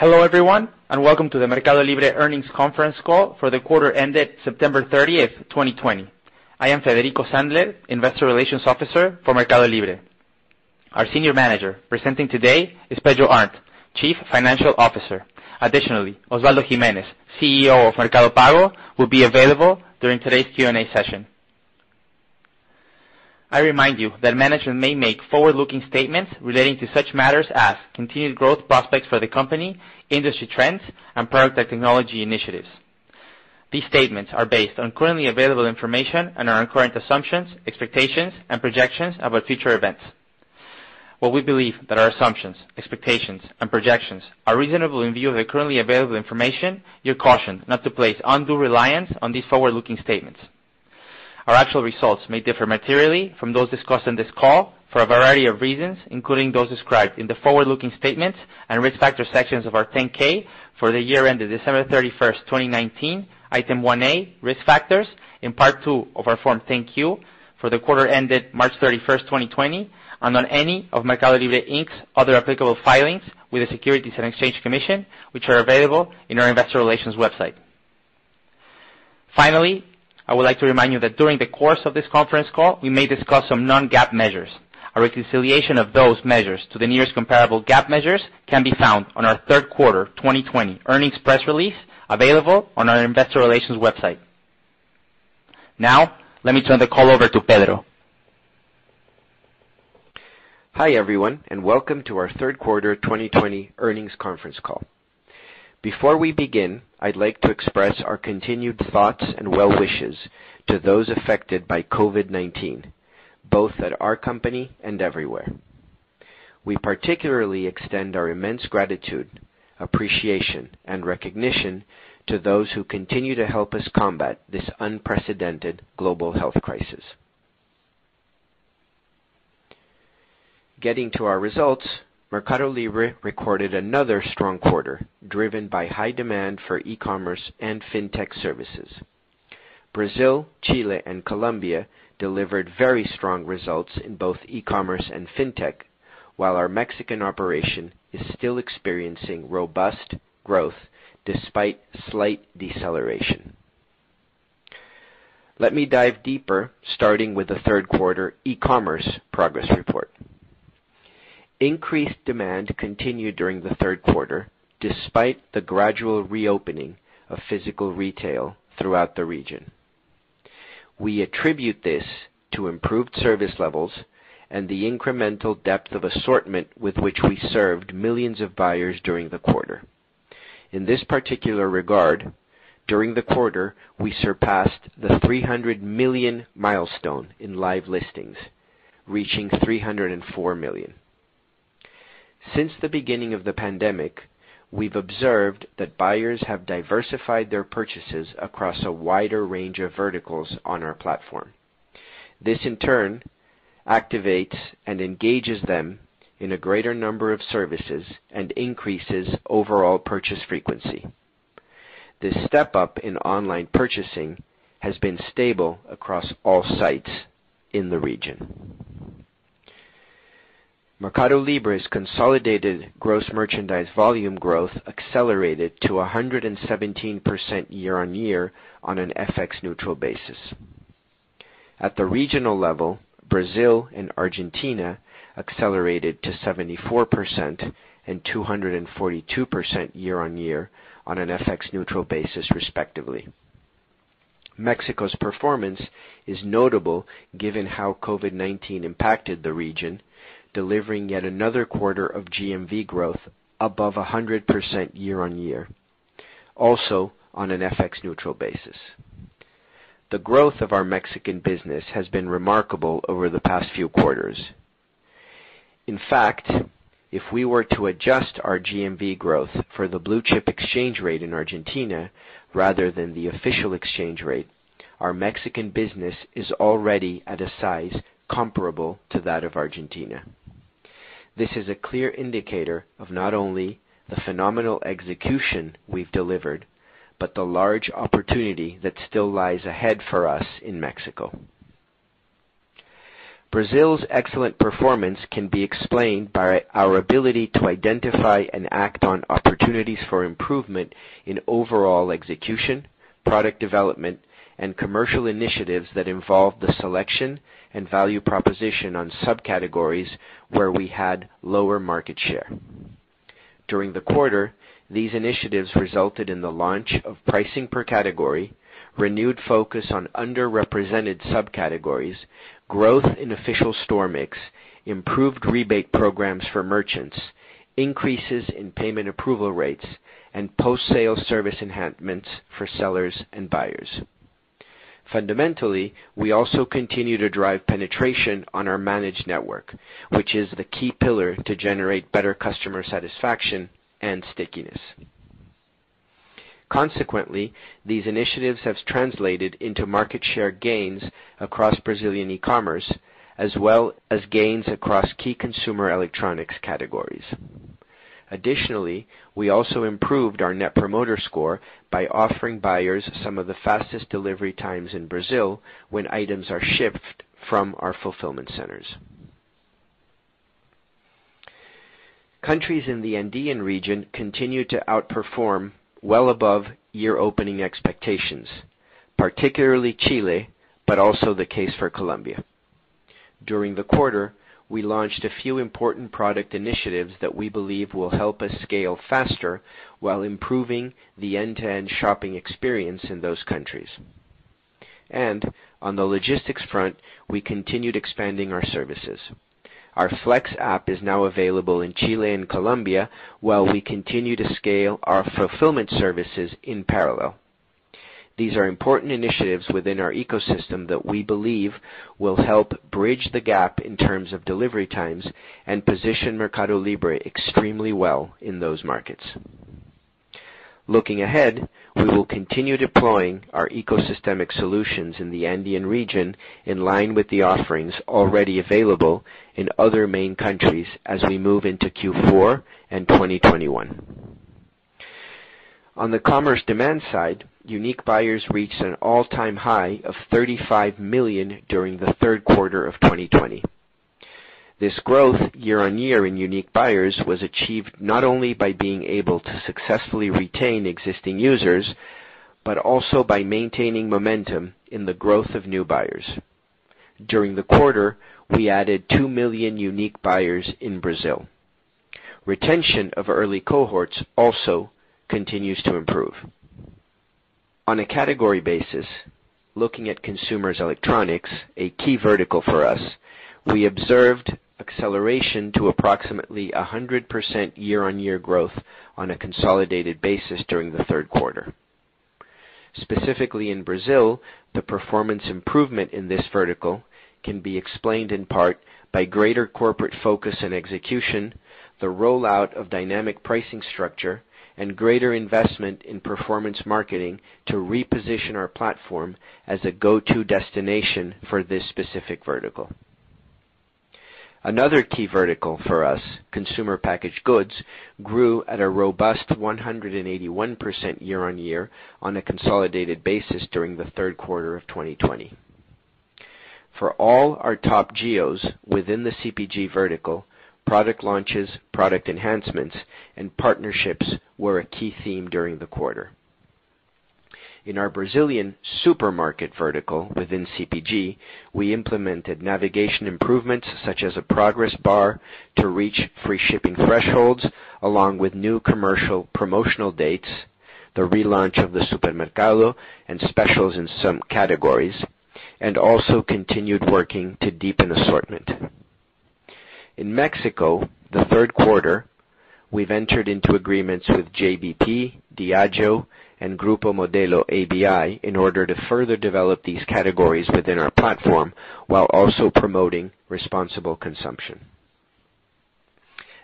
Hello, everyone, and welcome to the MercadoLibre earnings conference call for the quarter ended September 30th, 2020. I am Federico Sandler, Investor Relations Officer for MercadoLibre. Our Senior Manager presenting today is Pedro Arnt, Chief Financial Officer. Additionally, Osvaldo Gimenez, CEO of Mercado Pago, will be available during today's Q&A session. I remind you that management may make forward-looking statements relating to such matters as continued growth prospects for the company, industry trends, and product and technology initiatives. These statements are based on currently available information and on current assumptions, expectations, and projections about future events. While we believe that our assumptions, expectations, and projections are reasonable in view of the currently available information, you're cautioned not to place undue reliance on these forward-looking statements. Our actual results may differ materially from those discussed on this call for a variety of reasons, including those described in the forward-looking statements and risk factor sections of our 10-K for the year ended December 31st, 2019, Item 1A, Risk Factors, in Part II of our Form 10-Q for the quarter ended March 31st, 2020, and on any of MercadoLibre, Inc.'s other applicable filings with the Securities and Exchange Commission, which are available in our investor relations website. Finally, I would like to remind you that during the course of this conference call, we may discuss some non-GAAP measures. A reconciliation of those measures to the nearest comparable GAAP measures can be found on our third quarter 2020 earnings press release, available on our investor relations website. Now, let me turn the call over to Pedro. Hi, everyone, and welcome to our third quarter 2020 earnings conference call. Before we begin, I'd like to express our continued thoughts and well wishes to those affected by COVID-19, both at our company and everywhere. We particularly extend our immense gratitude, appreciation, and recognition to those who continue to help us combat this unprecedented global health crisis. Getting to our results, MercadoLibre recorded another strong quarter, driven by high demand for e-commerce and fintech services. Brazil, Chile, and Colombia delivered very strong results in both e-commerce and fintech, while our Mexican operation is still experiencing robust growth despite slight deceleration. Let me dive deeper, starting with the third quarter e-commerce progress report. Increased demand continued during the third quarter, despite the gradual reopening of physical retail throughout the region. We attribute this to improved service levels and the incremental depth of assortment with which we served millions of buyers during the quarter. In this particular regard, during the quarter, we surpassed the 300 million milestone in live listings, reaching 304 million. Since the beginning of the pandemic, we've observed that buyers have diversified their purchases across a wider range of verticals on our platform. This, in turn, activates and engages them in a greater number of services and increases overall purchase frequency. This step-up in online purchasing has been stable across all sites in the region. MercadoLibre's consolidated gross merchandise volume growth accelerated to 117% year-on-year on an FX neutral basis. At the regional level, Brazil and Argentina accelerated to 74% and 242% year-on-year on an FX neutral basis, respectively. Mexico's performance is notable given how COVID-19 impacted the region, delivering yet another quarter of GMV growth above 100% year-on-year, also on an FX neutral basis. The growth of our Mexican business has been remarkable over the past few quarters. In fact, if we were to adjust our GMV growth for the blue chip exchange rate in Argentina rather than the official exchange rate, our Mexican business is already at a size comparable to that of Argentina. This is a clear indicator of not only the phenomenal execution we've delivered, but the large opportunity that still lies ahead for us in Mexico. Brazil's excellent performance can be explained by our ability to identify and act on opportunities for improvement in overall execution, product development, and commercial initiatives that involve the selection and value proposition on subcategories where we had lower market share. During the quarter, these initiatives resulted in the launch of pricing per category, renewed focus on underrepresented subcategories, growth in official store mix, improved rebate programs for merchants, increases in payment approval rates, and post-sale service enhancements for sellers and buyers. Fundamentally, we also continue to drive penetration on our managed network, which is the key pillar to generate better customer satisfaction and stickiness. Consequently, these initiatives have translated into market share gains across Brazilian e-commerce, as well as gains across key consumer electronics categories. Additionally, we also improved our Net Promoter Score by offering buyers some of the fastest delivery times in Brazil when items are shipped from our fulfillment centers. Countries in the Andean region continue to outperform well above year-opening expectations, particularly Chile, but also the case for Colombia. During the quarter, we launched a few important product initiatives that we believe will help us scale faster while improving the end-to-end shopping experience in those countries. And on the logistics front, we continued expanding our services. Our Flex app is now available in Chile and Colombia, while we continue to scale our fulfillment services in parallel. These are important initiatives within our ecosystem that we believe will help bridge the gap in terms of delivery times and position MercadoLibre extremely well in those markets. Looking ahead, we will continue deploying our ecosystemic solutions in the Andean region in line with the offerings already available in other main countries as we move into Q4 and 2021. On the commerce demand side, unique buyers reached an all-time high of 35 million during the third quarter of 2020. This growth year-on-year in unique buyers was achieved not only by being able to successfully retain existing users, but also by maintaining momentum in the growth of new buyers. During the quarter, we added 2 million unique buyers in Brazil. Retention of early cohorts also continues to improve. On a category basis, looking at consumer electronics, a key vertical for us, we observed acceleration to approximately 100% year-on-year growth on a consolidated basis during the third quarter. Specifically in Brazil, the performance improvement in this vertical can be explained in part by greater corporate focus and execution, the rollout of dynamic pricing structure, and greater investment in performance marketing to reposition our platform as a go-to destination for this specific vertical. Another key vertical for us, consumer packaged goods, grew at a robust 181% year-on-year on a consolidated basis during the third quarter of 2020. For all our top geos within the CPG vertical, product launches, product enhancements, and partnerships were a key theme during the quarter. In our Brazilian supermarket vertical within CPG, we implemented navigation improvements such as a progress bar to reach free shipping thresholds, along with new commercial promotional dates, the relaunch of the Supermercado, and specials in some categories, and also continued working to deepen assortment. In Mexico, the third quarter, we've entered into agreements with JBP, Diageo, and Grupo Modelo ABI in order to further develop these categories within our platform while also promoting responsible consumption.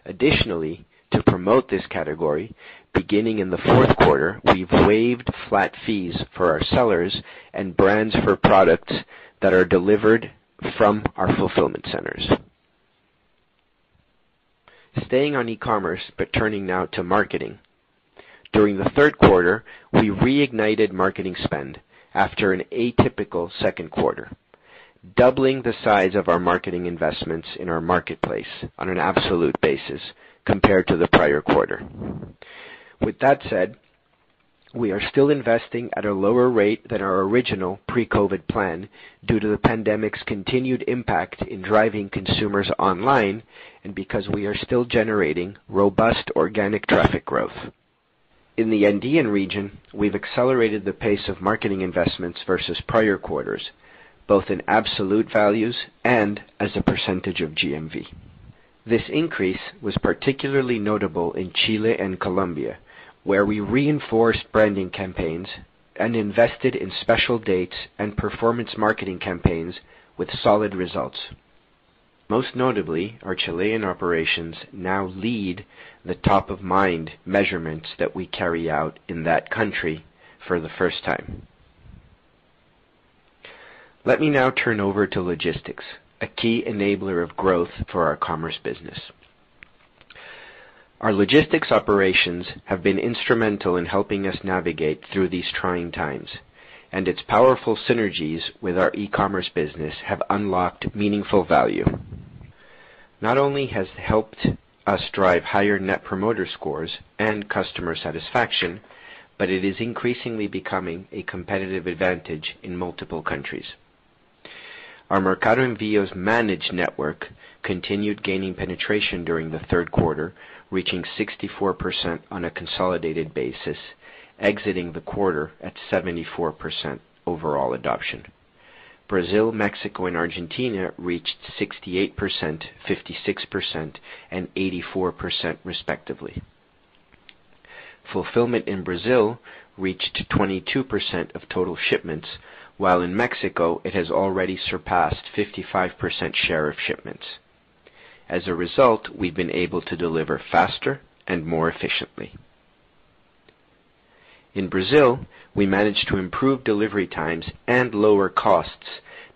Additionally, to promote this category, beginning in the fourth quarter, we've waived flat fees for our sellers and brands for products that are delivered from our fulfillment centers. Staying on e-commerce, but turning now to marketing. During the third quarter, we reignited marketing spend after an atypical second quarter. doubling the size of our marketing investments in our marketplace on an absolute basis compared to the prior quarter. With that said, we are still investing at a lower rate than our original pre-COVID plan due to the pandemic's continued impact in driving consumers online and because we are still generating robust organic traffic growth. In the Andean region, we've accelerated the pace of marketing investments versus prior quarters, both in absolute values and as a percentage of GMV. This increase was particularly notable in Chile and Colombia, where we reinforced branding campaigns and invested in special dates and performance marketing campaigns with solid results. Most notably, our Chilean operations now lead the top-of-mind measurements that we carry out in that country for the first time. Let me now turn over to logistics, a key enabler of growth for our commerce business. Our logistics operations have been instrumental in helping us navigate through these trying times, and its powerful synergies with our e-commerce business have unlocked meaningful value. Not only has it helped us drive higher Net Promoter Scores and customer satisfaction, but it is increasingly becoming a competitive advantage in multiple countries. Our Mercado Envios managed network continued gaining penetration during the third quarter, reaching 64% on a consolidated basis, exiting the quarter at 74% overall adoption. Brazil, Mexico, and Argentina reached 68%, 56%, and 84% respectively. Fulfillment in Brazil reached 22% of total shipments, while in Mexico it has already surpassed 55% share of shipments. As a result, we've been able to deliver faster and more efficiently. In Brazil, we managed to improve delivery times and lower costs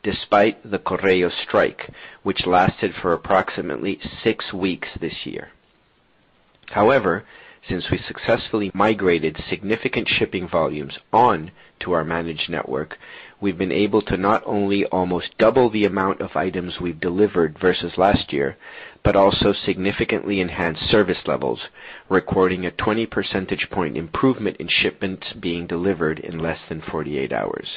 despite the Correios strike, which lasted for approximately six weeks this year. However, since we successfully migrated significant shipping volumes on to our managed network, we've been able to not only almost double the amount of items we've delivered versus last year, but also significantly enhance service levels, recording a 20 percentage point improvement in shipments being delivered in less than 48 hours.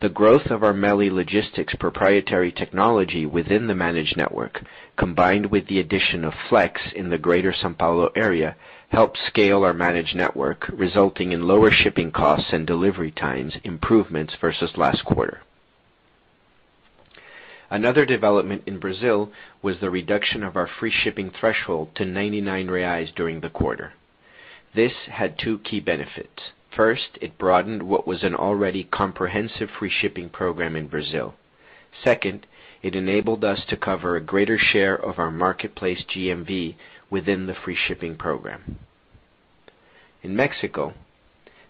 The growth of our MELI Logistics proprietary technology within the managed network, combined with the addition of Flex in the greater São Paulo area, helped scale our managed network, resulting in lower shipping costs and delivery times improvements versus last quarter. Another development in Brazil was the reduction of our free shipping threshold to 99 reais during the quarter. This had two key benefits. First, it broadened what was an already comprehensive free shipping program in Brazil. Second, it enabled us to cover a greater share of our marketplace GMV within the free shipping program. In Mexico,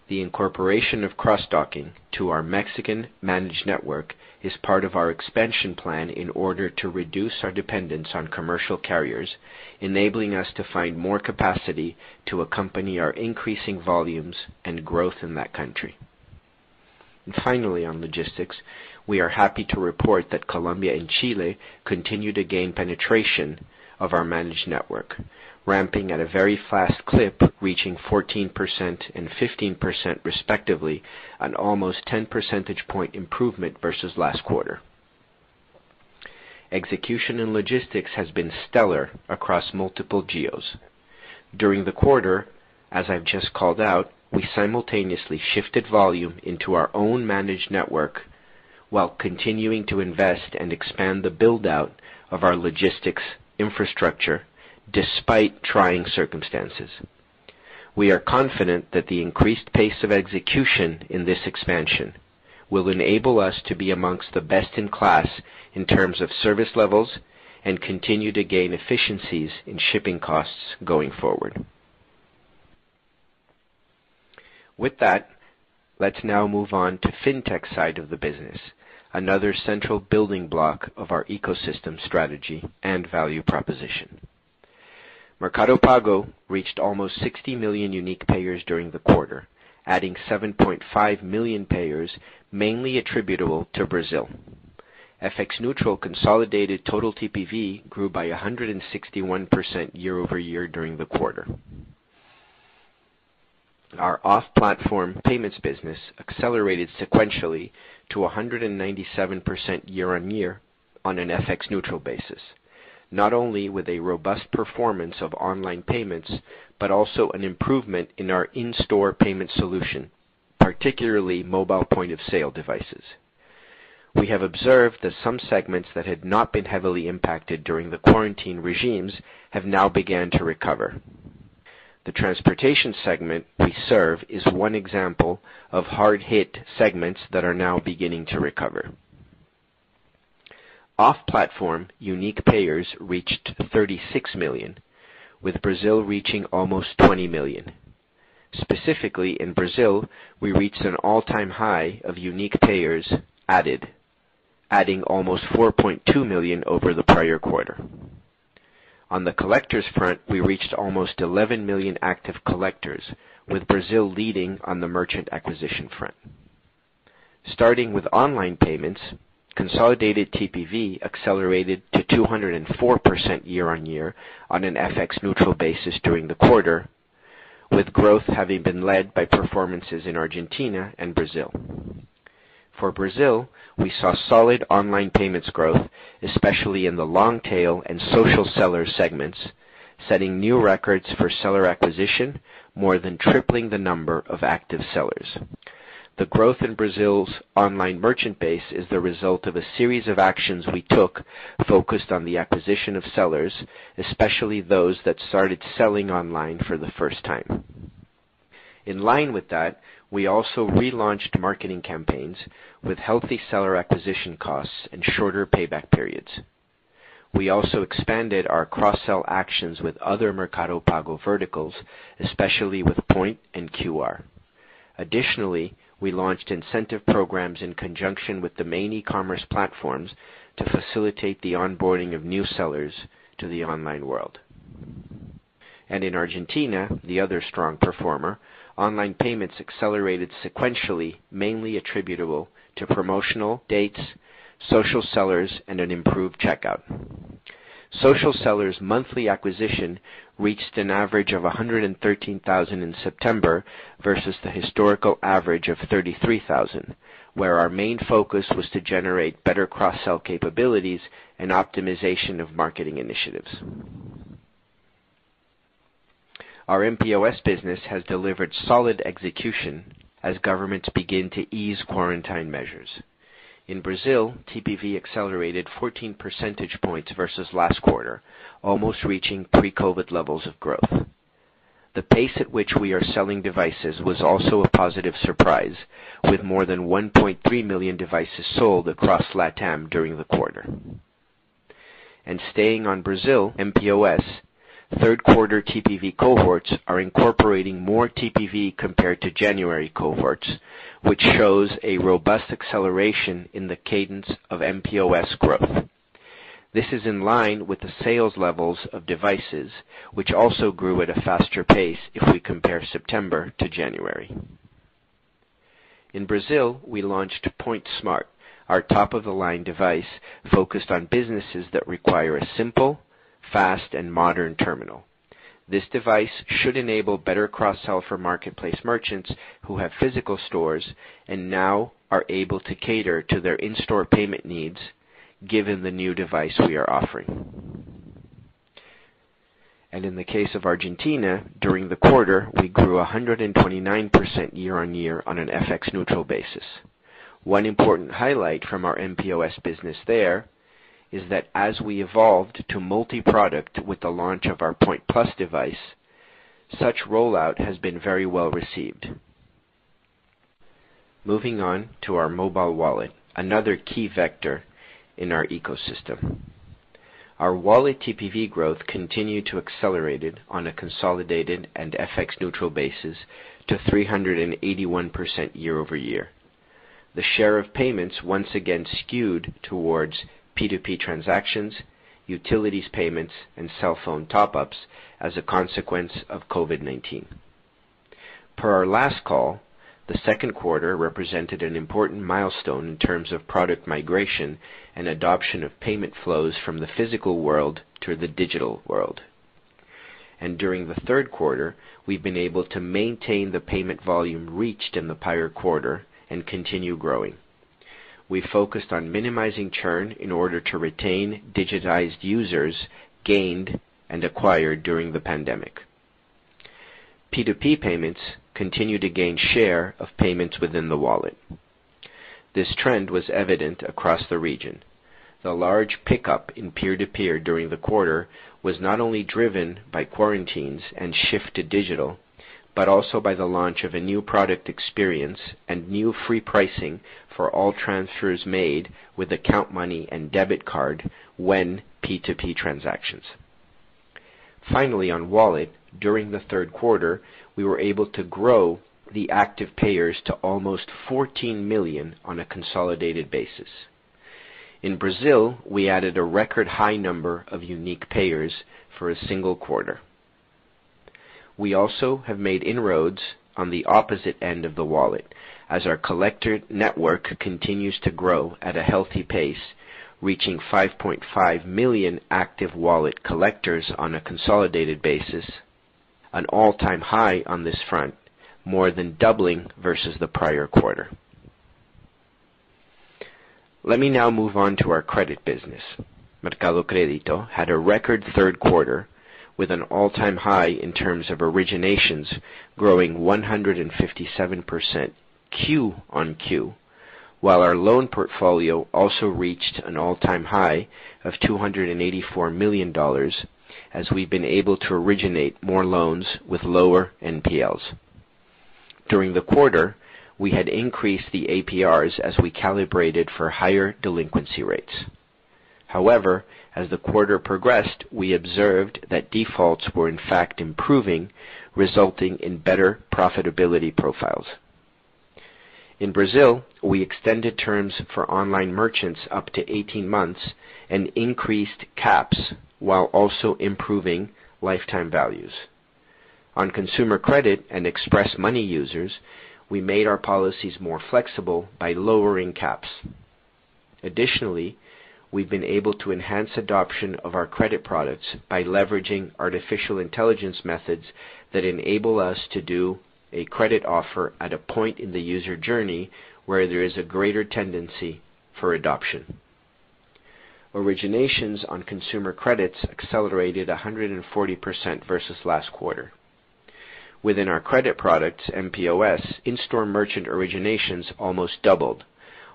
the incorporation of cross-docking to our Mexican managed network is part of our expansion plan in order to reduce our dependence on commercial carriers, enabling us to find more capacity to accompany our increasing volumes and growth in that country. And finally, on logistics, we are happy to report that Colombia and Chile continue to gain penetration of our managed network, ramping at a very fast clip, reaching 14% and 15% respectively, an almost 10 percentage point improvement versus last quarter. Execution in logistics has been stellar across multiple geos. During the quarter, as I've just called out, we simultaneously shifted volume into our own managed network while continuing to invest and expand the build-out of our logistics infrastructure despite trying circumstances. We are confident that the increased pace of execution in this expansion will enable us to be amongst the best in class in terms of service levels and continue to gain efficiencies in shipping costs going forward. With that, let's now move on to fintech side of the business, another central building block of our ecosystem strategy and value proposition. Mercado Pago reached almost 60 million unique payers during the quarter, adding 7.5 million payers, mainly attributable to Brazil. FX neutral consolidated total TPV grew by 161% year-over-year during the quarter. Our off-platform payments business accelerated sequentially to 197% year-on-year on an FX neutral basis, not only with a robust performance of online payments, but also an improvement in our in-store payment solution, particularly mobile point-of-sale devices. We have observed that some segments that had not been heavily impacted during the quarantine regimes have now began to recover. The transportation segment we serve is one example of hard-hit segments that are now beginning to recover. Off-platform unique payers reached 36 million, with Brazil reaching almost 20 million. Specifically, in Brazil, we reached an all-time high of unique payers added, adding almost 4.2 million over the prior quarter. On the collectors front, we reached almost 11 million active collectors, with Brazil leading on the merchant acquisition front. Starting with online payments, consolidated TPV accelerated to 204% year-on-year on an FX neutral basis during the quarter, with growth having been led by performances in Argentina and Brazil. For Brazil, we saw solid online payments growth, especially in the long tail and social seller segments, setting new records for seller acquisition, more than tripling the number of active sellers. The growth in Brazil's online merchant base is the result of a series of actions we took focused on the acquisition of sellers, especially those that started selling online for the first time. In line with that, we also relaunched marketing campaigns with healthy seller acquisition costs and shorter payback periods. We also expanded our cross-sell actions with other Mercado Pago verticals, especially with Point and QR. Additionally, we launched incentive programs in conjunction with the main e-commerce platforms to facilitate the onboarding of new sellers to the online world. And in Argentina, the other strong performer, online payments accelerated sequentially, mainly attributable to promotional dates, social sellers, and an improved checkout. Social sellers' monthly acquisition reached an average of 113,000 in September versus the historical average of 33,000, where our main focus was to generate better cross-sell capabilities and optimization of marketing initiatives. Our mPOS business has delivered solid execution as governments begin to ease quarantine measures. In Brazil, TPV accelerated 14 percentage points versus last quarter, almost reaching pre-COVID levels of growth. The pace at which we are selling devices was also a positive surprise, with more than 1.3 million devices sold across LATAM during the quarter. And staying on Brazil mPOS, third quarter TPV cohorts are incorporating more TPV compared to January cohorts, which shows a robust acceleration in the cadence of mPOS growth. This is in line with the sales levels of devices, which also grew at a faster pace if we compare September to January. In Brazil, we launched Point Smart, our top-of-the-line device focused on businesses that require a simple, fast, and modern terminal. This device should enable better cross-sell for marketplace merchants who have physical stores and now are able to cater to their in-store payment needs given the new device we are offering. And In the case of Argentina, during the quarter, we grew 129% year-on-year on an FX neutral basis. One important highlight from our mPOS business there is that as we evolved to multi-product with the launch of our Point Plus device, such rollout has been very well received. Moving on to our mobile wallet, another key vector in our ecosystem. Our wallet TPV growth continued to accelerate on a consolidated and FX neutral basis to 381% year-over-year. The share of payments once again skewed towards P2P transactions, utilities payments, and cell phone top-ups as a consequence of COVID-19. Per our last call, the second quarter represented an important milestone in terms of product migration and adoption of payment flows from the physical world to the digital world. And during the third quarter, we've been able to maintain the payment volume reached in the prior quarter and continue growing. We focused on minimizing churn in order to retain digitized users gained and acquired during the pandemic. P2P payments continue to gain share of payments within the wallet. This trend was evident across the region. The large pickup in peer-to-peer during the quarter was not only driven by quarantines and shift to digital, but also by the launch of a new product experience and new free pricing for all transfers made with account money and debit card when P2P transactions. Finally, on wallet, during the third quarter, we were able to grow the active payers to almost 14 million on a consolidated basis. In Brazil, we added a record high number of unique payers for a single quarter. We also have made inroads on the opposite end of the wallet as our collector network continues to grow at a healthy pace, reaching 5.5 million active wallet collectors on a consolidated basis, an all-time high on this front, more than doubling versus the prior quarter. Let me now move on to our credit business. Mercado Crédito had a record third quarter with an all-time high in terms of originations growing 157% Q-on-Q, while our loan portfolio also reached an all-time high of $284 million as we've been able to originate more loans with lower NPLs. During the quarter, we had increased the APRs as we calibrated for higher delinquency rates. However, as the quarter progressed, we observed that defaults were in fact improving, resulting in better profitability profiles. In Brazil, we extended terms for online merchants up to 18 months and increased caps while also improving lifetime values. On consumer credit and Express Money users, we made our policies more flexible by lowering caps. Additionally, we've been able to enhance adoption of our credit products by leveraging artificial intelligence methods that enable us to do a credit offer at a point in the user journey where there is a greater tendency for adoption. Originations on consumer credits accelerated 140% versus last quarter. Within our credit products, mPOS, in-store merchant originations almost doubled,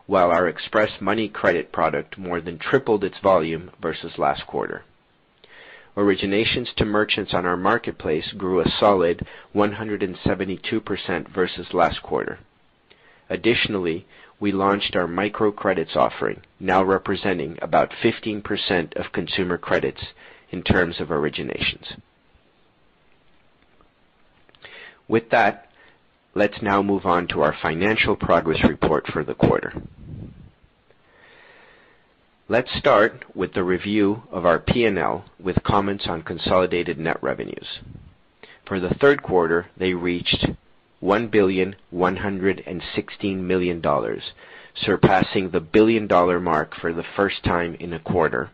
while our Express Money credit product more than tripled its volume versus last quarter. Originations to merchants on our marketplace grew a solid 172% versus last quarter. Additionally, we launched our microcredits offering, now representing about 15% of consumer credits in terms of originations. With that, let's now move on to our financial progress report for the quarter. Let's start with the review of our P&L with comments on consolidated net revenues. For the third quarter, they reached $1.116 billion, surpassing the billion-dollar mark for the first time in a quarter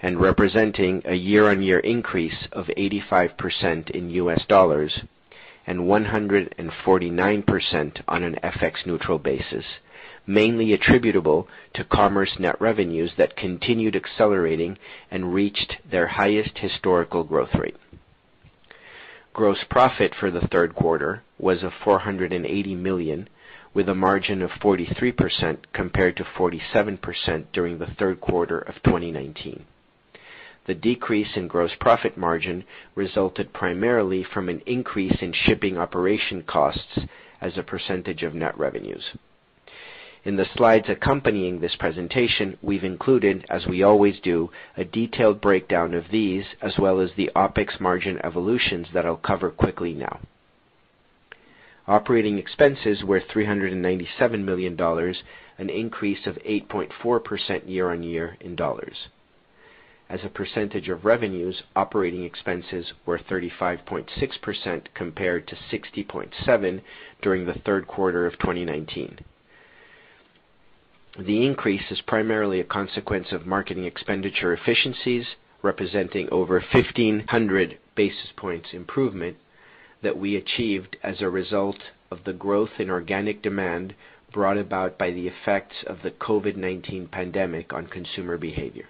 and representing a year-on-year increase of 85% in US dollars and 149% on an FX neutral basis, mainly attributable to commerce net revenues that continued accelerating and reached their highest historical growth rate. Gross profit for the third quarter was of 480 million, with a margin of 43% compared to 47% during the third quarter of 2019. The decrease in gross profit margin resulted primarily from an increase in shipping operation costs as a percentage of net revenues. In the slides accompanying this presentation, we've included, as we always do, a detailed breakdown of these, as well as the OpEx margin evolutions that I'll cover quickly now. Operating expenses were $397 million, an increase of 8.4% year-on-year in dollars. As a percentage of revenues, operating expenses were 35.6% compared to 60.7 during the third quarter of 2019. The increase is primarily a consequence of marketing expenditure efficiencies, representing over 1,500 basis points improvement that we achieved as a result of the growth in organic demand brought about by the effects of the COVID-19 pandemic on consumer behavior.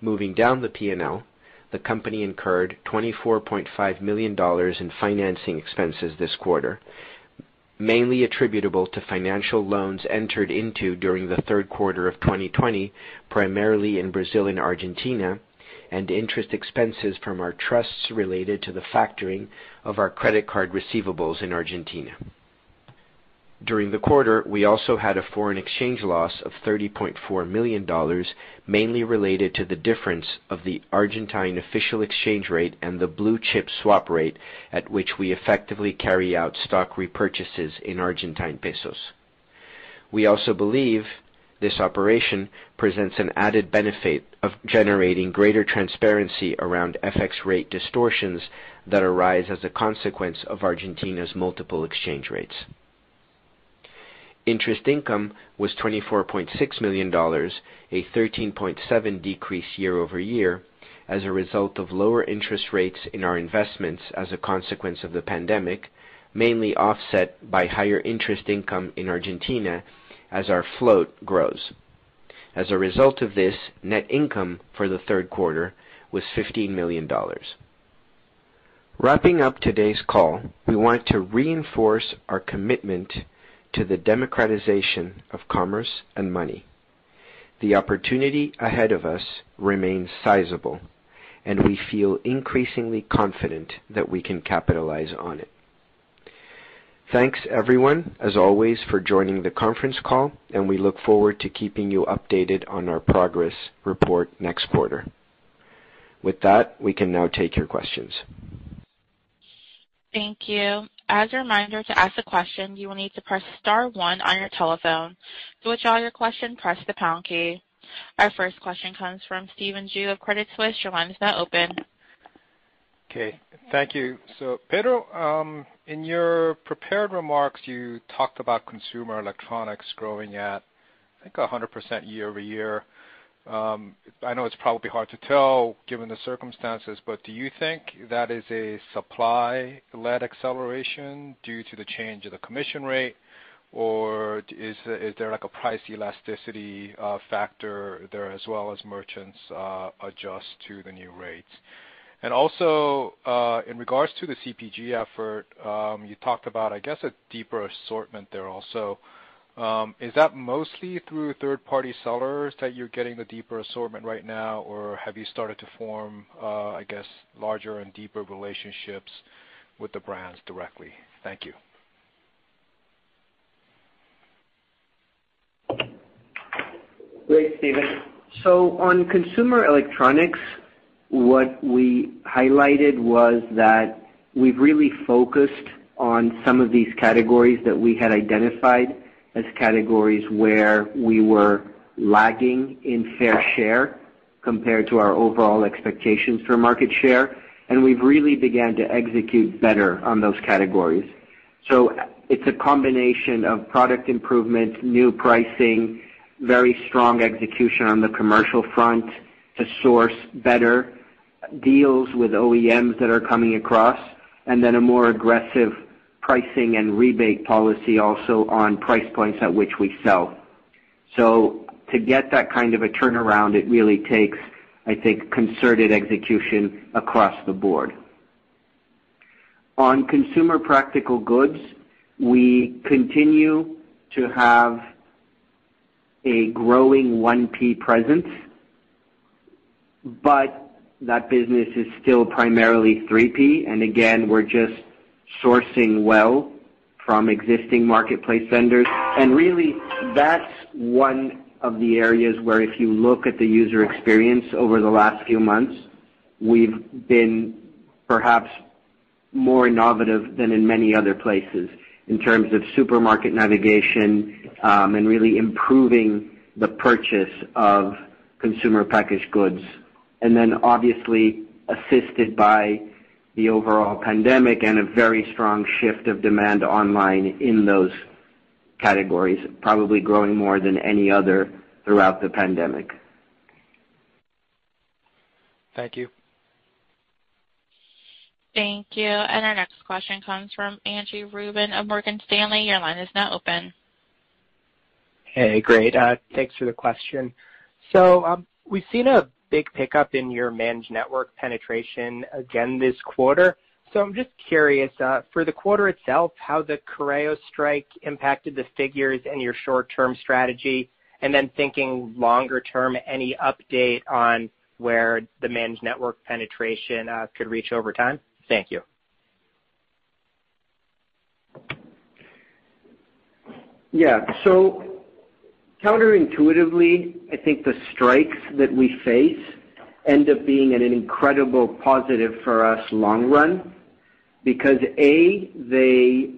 Moving down the P&L, the company incurred $24.5 million in financing expenses this quarter, mainly attributable to financial loans entered into during the third quarter of 2020, primarily in Brazil and Argentina, and interest expenses from our trusts related to the factoring of our credit card receivables in Argentina. During the quarter, we also had a foreign exchange loss of $30.4 million, mainly related to the difference of the Argentine official exchange rate and the blue chip swap rate at which we effectively carry out stock repurchases in Argentine pesos. We also believe this operation presents an added benefit of generating greater transparency around FX rate distortions that arise as a consequence of Argentina's multiple exchange rates. Interest income was $24.6 million, a 13.7 decrease year-over-year as a result of lower interest rates in our investments as a consequence of the pandemic, mainly offset by higher interest income in Argentina as our float grows. As a result of this, net income for the third quarter was $15 million. Wrapping up today's call, we want to reinforce our commitment to the democratization of commerce and money. The opportunity ahead of us remains sizable, and we feel increasingly confident that we can capitalize on it. Thanks everyone, as always, for joining the conference call, and we look forward to keeping you updated on our progress report next quarter. With that, we can now take your questions. Thank you. As a reminder, to ask a question, you will need to press star one on your telephone. To withdraw your question, press the pound key. Our first question comes from Stephen Ju of Credit Suisse. Your line is now open. Okay. Thank you. So Pedro, um, in your prepared remarks, you talked about consumer electronics growing at, I think, 100% year-over-year. Um, I know it's probably hard to tell given the circumstances, but do you think that is a supply-led acceleration due to the change of the commission rate, or is there like a price elasticity uh, factor there as well as merchants uh, adjust to the new rates? And also, uh, in regards to the CPG effort, um, you talked about, I guess, a deeper assortment there also. Um, is that mostly through third-party sellers that you're getting the deeper assortment right now, or have you started to form, uh, I guess, larger and deeper relationships with the brands directly? Thank you. Great, Stephen. So on consumer electronics, what we highlighted was that we've really focused on some of these categories that we had identified as categories where we were lagging in fair share compared to our overall expectations for market share, and we've really began to execute better on those categories. So it's a combination of product improvement, new pricing, very strong execution on the commercial front to source better deals with OEMs that are coming across, and then a more aggressive pricing and rebate policy also on price points at which we sell. So to get that kind of a turnaround, it really takes, I think, concerted execution across the board. On consumer practical goods, we continue to have a growing 1P presence, but that business is still primarily 3P. And again, we're just sourcing well from existing marketplace vendors. And really, that's one of the areas where if you look at the user experience over the last few months, we've been perhaps more innovative than in many other places in terms of supermarket navigation, um, and really improving the purchase of consumer packaged goods. And then obviously assisted by the overall pandemic and a very strong shift of demand online in those categories, probably growing more than any other throughout the pandemic. Thank you. Thank you. And our next question comes from Andrew Ruben of Morgan Stanley. Your line is now open. Hey, great. Thanks for the question. So um we've seen a big pickup in your managed network penetration again this quarter. So I'm just curious, uh, for the quarter itself, how the Correios strike impacted the figures and your short-term strategy, and then thinking longer term, any update on where the managed network penetration uh, could reach over time? Thank you. Yeah. Counterintuitively, I think the strikes that we face end up being an incredible positive for us long run because, A, they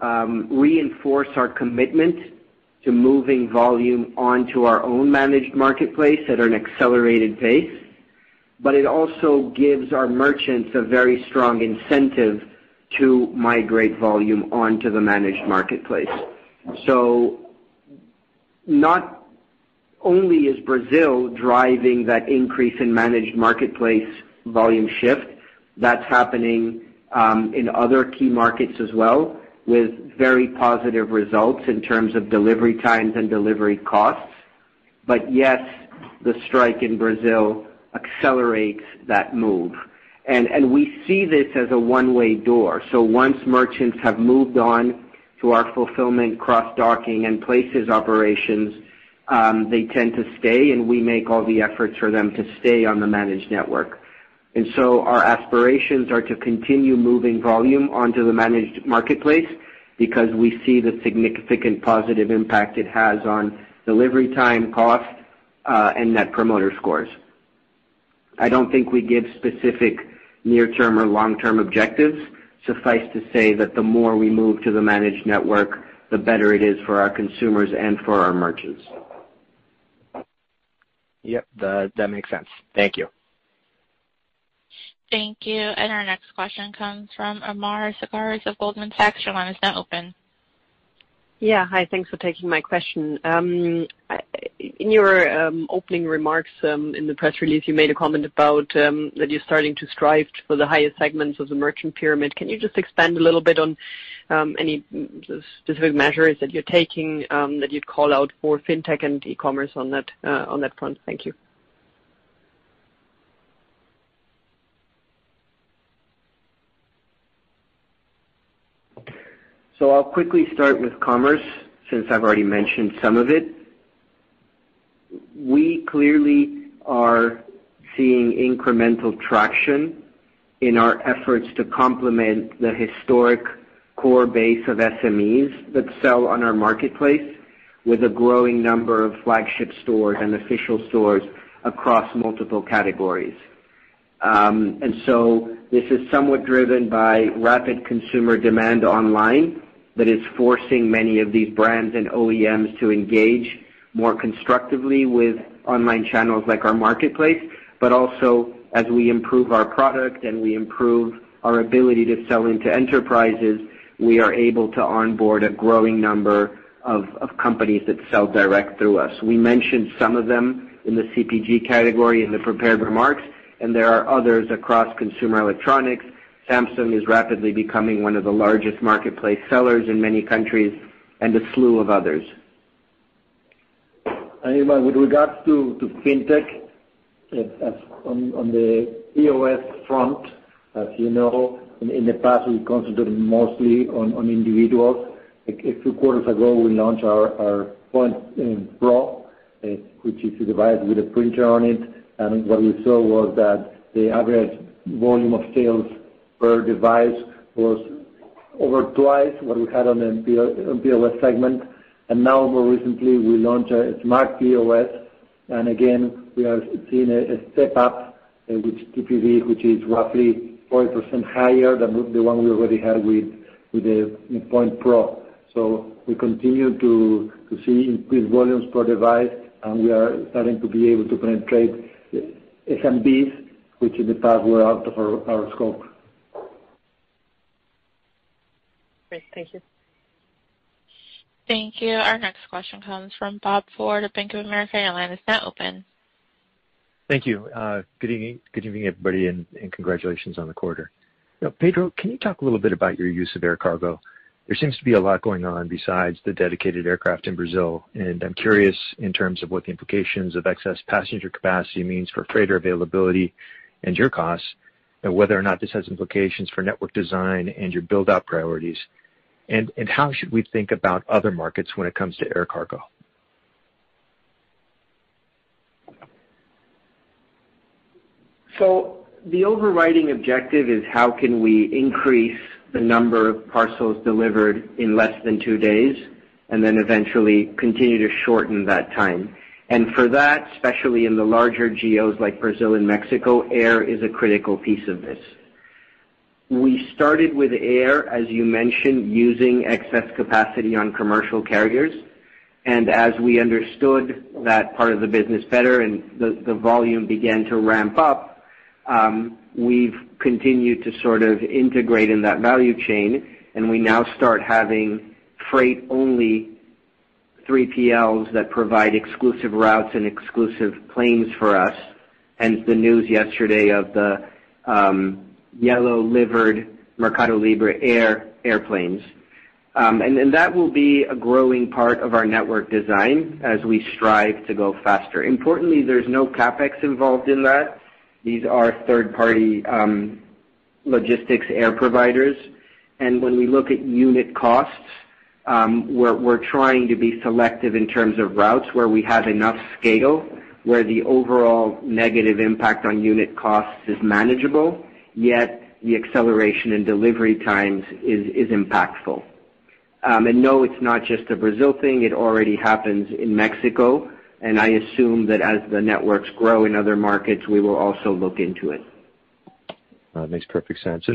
um, reinforce our commitment to moving volume onto our own managed marketplace at an accelerated pace. But it also gives our merchants a very strong incentive to migrate volume onto the managed marketplace. Not only is Brazil driving that increase in managed marketplace volume shift, that's happening um, in other key markets as well, with very positive results in terms of delivery times and delivery costs. But yes, the strike in Brazil accelerates that move. And and we see this as a one-way door. So once merchants have moved on to our fulfillment cross-docking and places operations, they tend to stay, and we make all the efforts for them to stay on the managed network. And so our aspirations are to continue moving volume onto the managed marketplace because we see the significant positive impact it has on delivery time, cost, uh, and net promoter scores. I don't think we give specific near-term or long-term objectives. Suffice to say that the more we move to the managed network, the better it is for our consumers and for our merchants. Yep, that makes sense. Thank you. Thank you. And our next question comes from Irma Sgarz of Goldman Sachs. Your line is now open. Yeah. Hi, thanks for taking my question. Um, in your um, opening remarks um, in the press release, you made a comment about that you're starting to strive for the highest segments of the merchant pyramid. Can you just expand a little bit on any specific measures that you're taking that you'd call out for fintech and e-commerce on that uh on that front? Thank you. I'll quickly start with commerce since I've already mentioned some of it. We clearly are seeing incremental traction in our efforts to complement the historic core base of SMEs that sell on our marketplace with a growing number of flagship stores and official stores across multiple categories. Um and so this is somewhat driven by rapid consumer demand online that is forcing many of these brands and OEMs to engage more constructively with online channels like our marketplace. But also, as we improve our product and we improve our ability to sell into enterprises, we are able to onboard a growing number of companies that sell direct through us. We mentioned some of them in the CPG category in the prepared remarks, and there are others across consumer electronics. Samsung is rapidly becoming one of the largest marketplace sellers in many countries, and a slew of others. With regards to fintech, on the POS front, as you know, in the past, we concentrated mostly on individuals. A few quarters ago, we launched our Point uh, Pro, uh, which is a device with a printer on it. And what we saw was that the average volume of sales per device was over twice what we had on the POS segment. And now more recently, we launched a smart POS. And again, we are seeing a step up uh, with TPV, which is roughly 40% higher than the one we already had with the Point Pro. So we continue to see increased volumes per device and we are starting to be able to penetrate SMBs, which in the past were out of our scope. Great. Thank you. Thank you. Our next question comes from Bob Ford of Bank of America. Your line is now open. Thank you. Uh, good evening, everybody, and congratulations on the quarter. Pedro, can you talk a little bit about your use of air cargo? There seems to be a lot going on besides the dedicated aircraft in Brazil, and I'm curious in terms of what the implications of excess passenger capacity means for freighter availability and your costs, and whether or not this has implications for network design and your build-out priorities. And how should we think about other markets when it comes to air cargo? So the overriding objective is how can we increase the number of parcels delivered in less than two days, and then eventually continue to shorten that time. And for that, especially in the larger geos like Brazil and Mexico, air is a critical piece of this. We started with air, as you mentioned, using excess capacity on commercial carriers. And as we understood that part of the business better and the volume began to ramp up, um, we've continued to sort of integrate in that value chain, and we now start having freight-only 3PLs that provide exclusive routes and exclusive planes for us, hence the news yesterday of the um, yellow-liveried MercadoLibre Air airplanes. And and that will be a growing part of our network design as we strive to go faster. Importantly, there's no CapEx involved in that. These are third-party logistics air providers. And when we look at unit costs, um we're we're trying to be selective in terms of routes where we have enough scale, where the overall negative impact on unit costs is manageable, yet the acceleration in delivery times is impactful. Um, and no, it's not just a Brazil thing. It already happens in Mexico, and I assume that as the networks grow in other markets, we will also look into it. Uh, that makes perfect sense.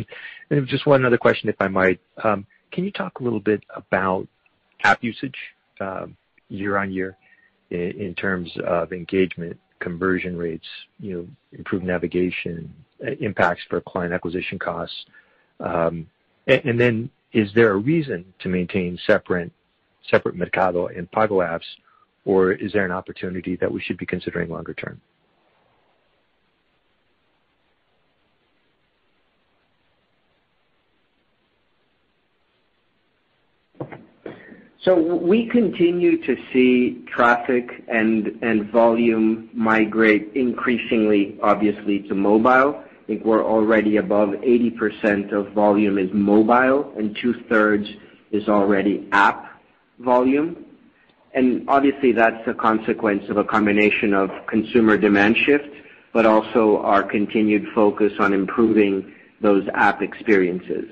And just one other question, if I might. Um, can you talk a little bit about app usage um, year-on-year in terms of engagement, conversion rates, you know, improved navigation, impacts for client acquisition costs? Um and then is there a reason to maintain separate separate Mercado and Pago apps, or is there an opportunity that we should be considering longer term? So we continue to see traffic and volume migrate increasingly, obviously, to mobile. I think we're already above 80% of volume is mobile, and two-thirds is already app volume. And obviously, that's a consequence of a combination of consumer demand shift, but also our continued focus on improving those app experiences.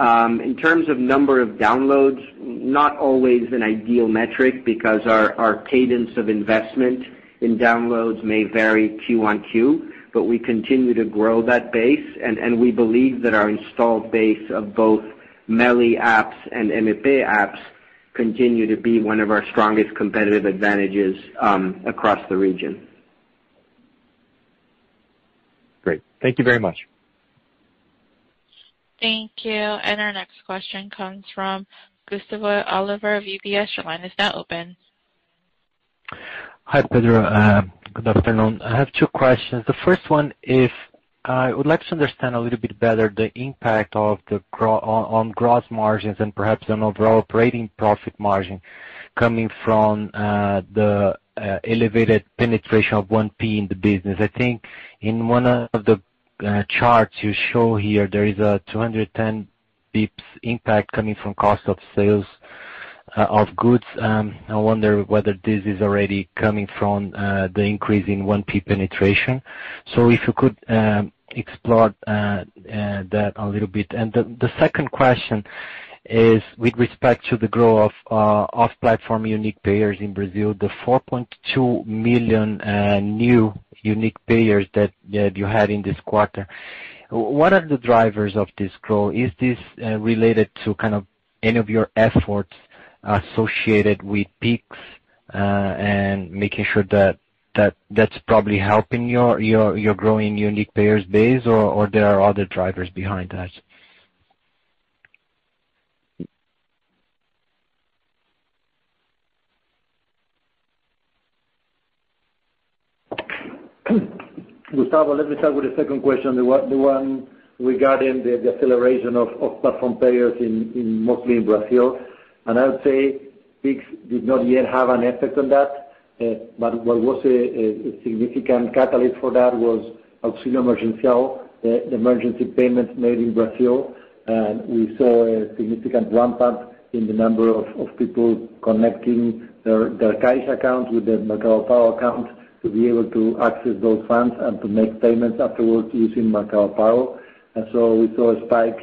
Um, in terms of number of downloads, not always an ideal metric because our cadence of investment in downloads may vary Q on Q, but we continue to grow that base, and we believe that our installed base of both MELI apps and MePay apps continue to be one of our strongest competitive advantages um, across the region. Great. Thank you very much. Thank you. And our next question comes from Gustavo Oliveira of UBS. Your line is now open. Hi, Pedro. Uh, good afternoon. I have two questions. The first one is, I would like to understand a little bit better the impact of the gr on gross margins and perhaps on overall operating profit margin coming from uh, the uh, elevated penetration of 1P in the business. I think in one of the Uh, charts you show here, there is a 210 basis points impact coming from cost of sales uh, of goods. Um, I wonder whether this is already coming from uh, the increase in 1P penetration. So if you could um, explore that a little bit. And the second question is with respect to the growth of uh, off-platform unique payers in Brazil, the 4.2 million uh, new unique payers that you had in this quarter. What are the drivers of this growth? Is this uh, related to kind of any of your efforts associated with Pix and making sure that that, that's probably helping your your growing unique payers base, or, or there are other drivers behind that? Gustavo, let me start with the second question, the one regarding the acceleration of platform payers mostly in Brazil. And I would say Pix did not yet have an effect on that. Eh, but what was a significant catalyst for that was Auxílio Emergencial, the emergency payments made in Brazil. And we saw a significant ramp-up in the number of people connecting their Caixa accounts with their Mercado Pago account to be able to access those funds and to make payments afterwards using Mercado Pago. We saw a spike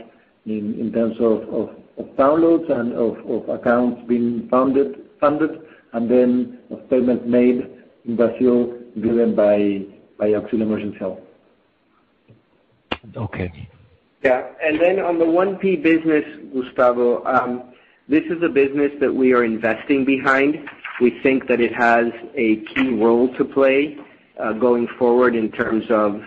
in in terms of downloads and of accounts being founded, funded, and then of payments made in Brazil driven by Auxílio Emergencial. Okay. Yeah. And then on the 1P business, Gustavo, um, this is a business that we are investing behind. We think that it has a key role to play, uh, going forward in terms of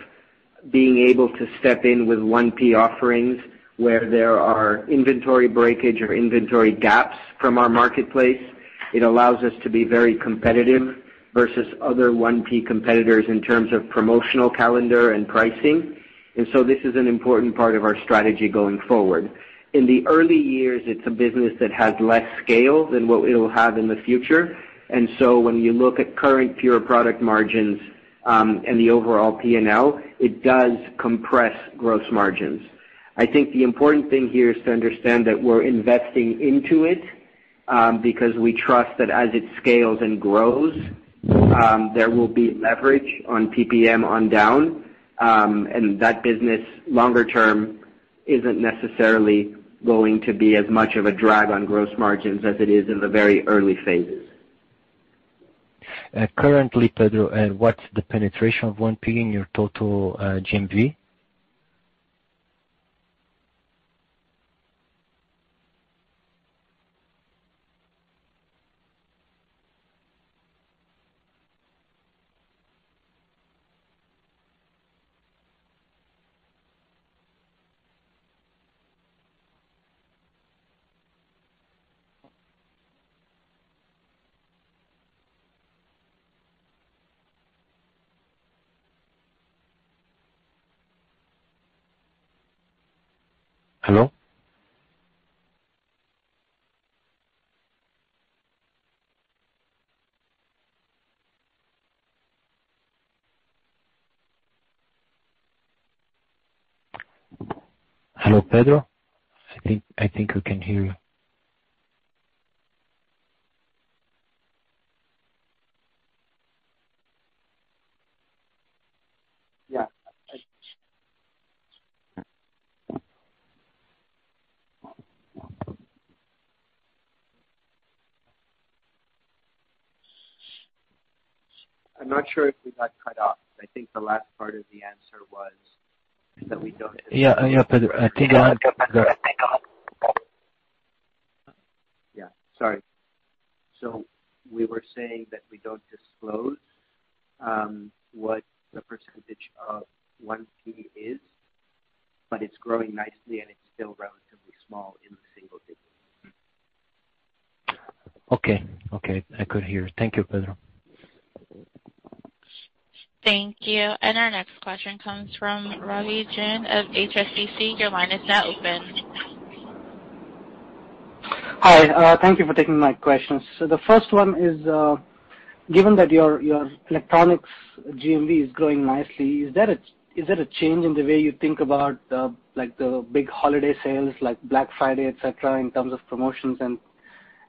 being able to step in with 1P offerings where there are inventory breakage or inventory gaps from our marketplace. It allows us to be very competitive versus other 1P competitors in terms of promotional calendar and pricing. And so this is an important part of our strategy going forward. In the early years, it's a business that has less scale than what it'll have in the future. And so when you look at current pure product margins, um, and the overall P&L, it does compress gross margins. I think the important thing here is to understand that we're investing into it, um, because we trust that as it scales and grows, um, there will be leverage on PPM on down. And that business, longer term, isn't necessarily going to be as much of a drag on gross margins as it is in the very early phases. Uh, currently, Pedro, uh, what's the penetration of 1P in your total uh, GMV? Pedro? I think I think we can hear you. Yeah. I'm not sure if we got cut off. I think the last part of the answer was that we don't. Uh, yeah, Pedro. I think I got. Yeah. Sorry. So we were saying that we don't disclose um, what the percentage of 1P is, but it's growing nicely, and it's still relatively small in the single digits. Okay. Okay. I could hear. Thank you, Pedro. Thank you. And our next question comes from Ravi Jain of HSBC. Your line is now open. Hi. Uh, thank you for taking my questions. The first one is, uh, given that your electronics GMV is growing nicely, is there a change in the way you think about like the big holiday sales like Black Friday, et cetera, in terms of promotions and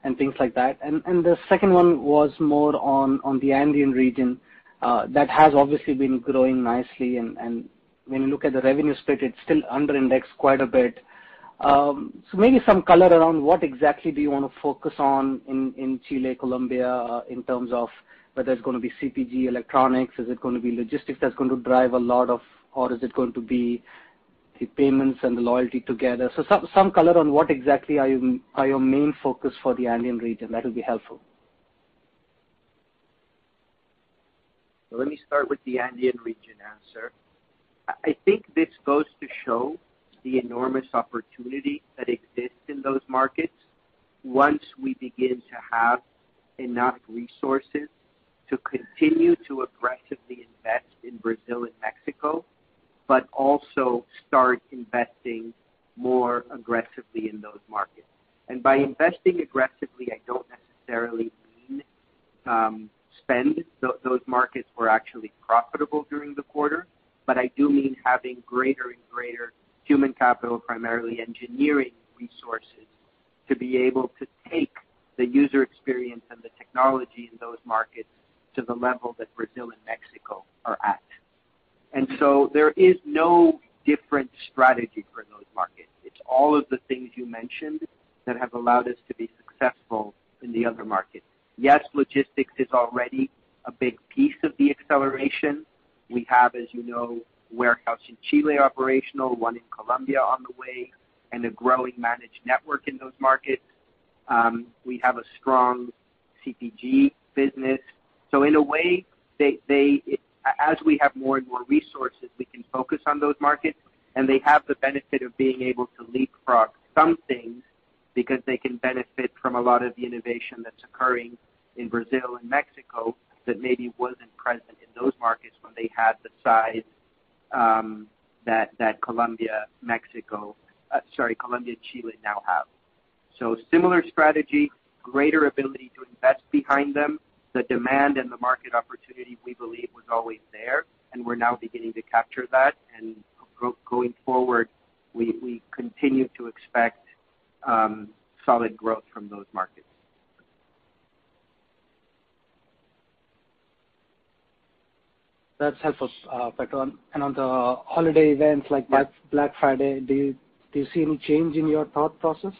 and things like that? The second one was more on the Andean region. That has obviously been growing nicely, and when you look at the revenue split, it's still under indexed quite a bit. Um so maybe some color around what exactly do you want to focus on in Chile, Colombia, in terms of whether it's going to be CPG, electronics, is it going to be logistics that's going to drive a lot of, or is it going to be the payments and the loyalty together? So some color on what exactly are you are your main focus for the Andean region. That'll be helpful. Let me start with the Andean region answer. I think this goes to show the enormous opportunity that exists in those markets once we begin to have enough resources to continue to aggressively invest in Brazil and Mexico, but also start investing more aggressively in those markets. And by investing aggressively, I don't necessarily mean um, spend. Those markets were actually profitable during the quarter. But I do mean having greater and greater human capital, primarily engineering resources, to be able to take the user experience and the technology in those markets to the level that Brazil and Mexico are at. And so there is no different strategy for those markets. It's all of the things you mentioned that have allowed us to be successful in the other markets. Logistics is already a big piece of the acceleration. We have, as you know, warehouse in Chile operational, one in Colombia on the way, and a growing managed network in those markets. Um, we have a strong CPG business. So in a way, they they as we have more and more resources, we can focus on those markets, and they have the benefit of being able to leapfrog some things because they can benefit from a lot of the innovation that's occurring in Brazil and Mexico that maybe wasn't present in those markets when they had the size um, that that Colombia Mexico, uh, sorry, Colombia and Chile now have. So similar strategy, greater ability to invest behind them. The demand and the market opportunity, we believe, was always there, and we're now beginning to capture that. And going forward, we we continue to expect um, solid growth from those markets. That's helpful, uh, Pedro. On the holiday events like Black Friday, do you see any change in your thought process?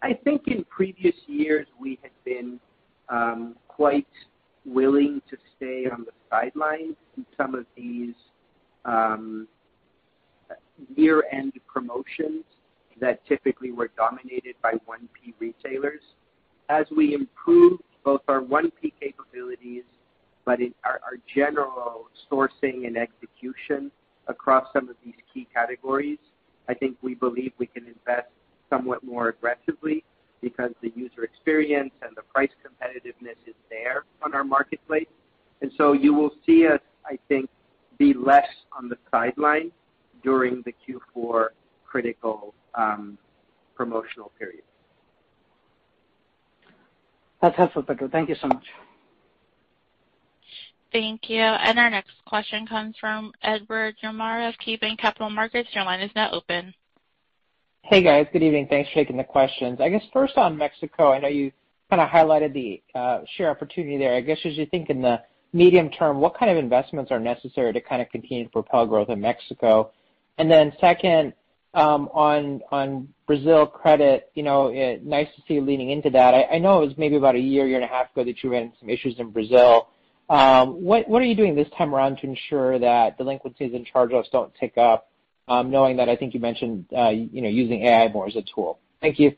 I think in previous years, we had been um, quite willing to stay on the sidelines in some of these um, year-end promotions that typically were dominated by 1P retailers. As we improved both our 1P capabilities, but in our general sourcing and execution across some of these key categories, I think we believe we can invest somewhat more aggressively because the user experience and the price competitiveness is there on our marketplace. And so you will see us, I think, be less on the sideline during the Q4 critical um, promotional period. That's helpful, Pedro. Thank you so much. Thank you. And our next question comes from Edward Yruma of KeyBanc Capital Markets. Your line is now open. Hey, guys. Good evening. Thanks for taking the questions. I guess first on Mexico, I know you kind of highlighted the share opportunity there. I guess as you think in the medium term, what kind of investments are necessary to kind of continue to propel growth in Mexico? Second, on Brazil credit, you know, uh nice to see you leaning into that. I know it was maybe about a year year and a half ago that you ran into some issues in Brazil. Um, what what are you doing this time around to ensure that delinquencies and charge-offs don't tick up, um, knowing that I think you mentioned uh you know using AI more as a tool? Thank you.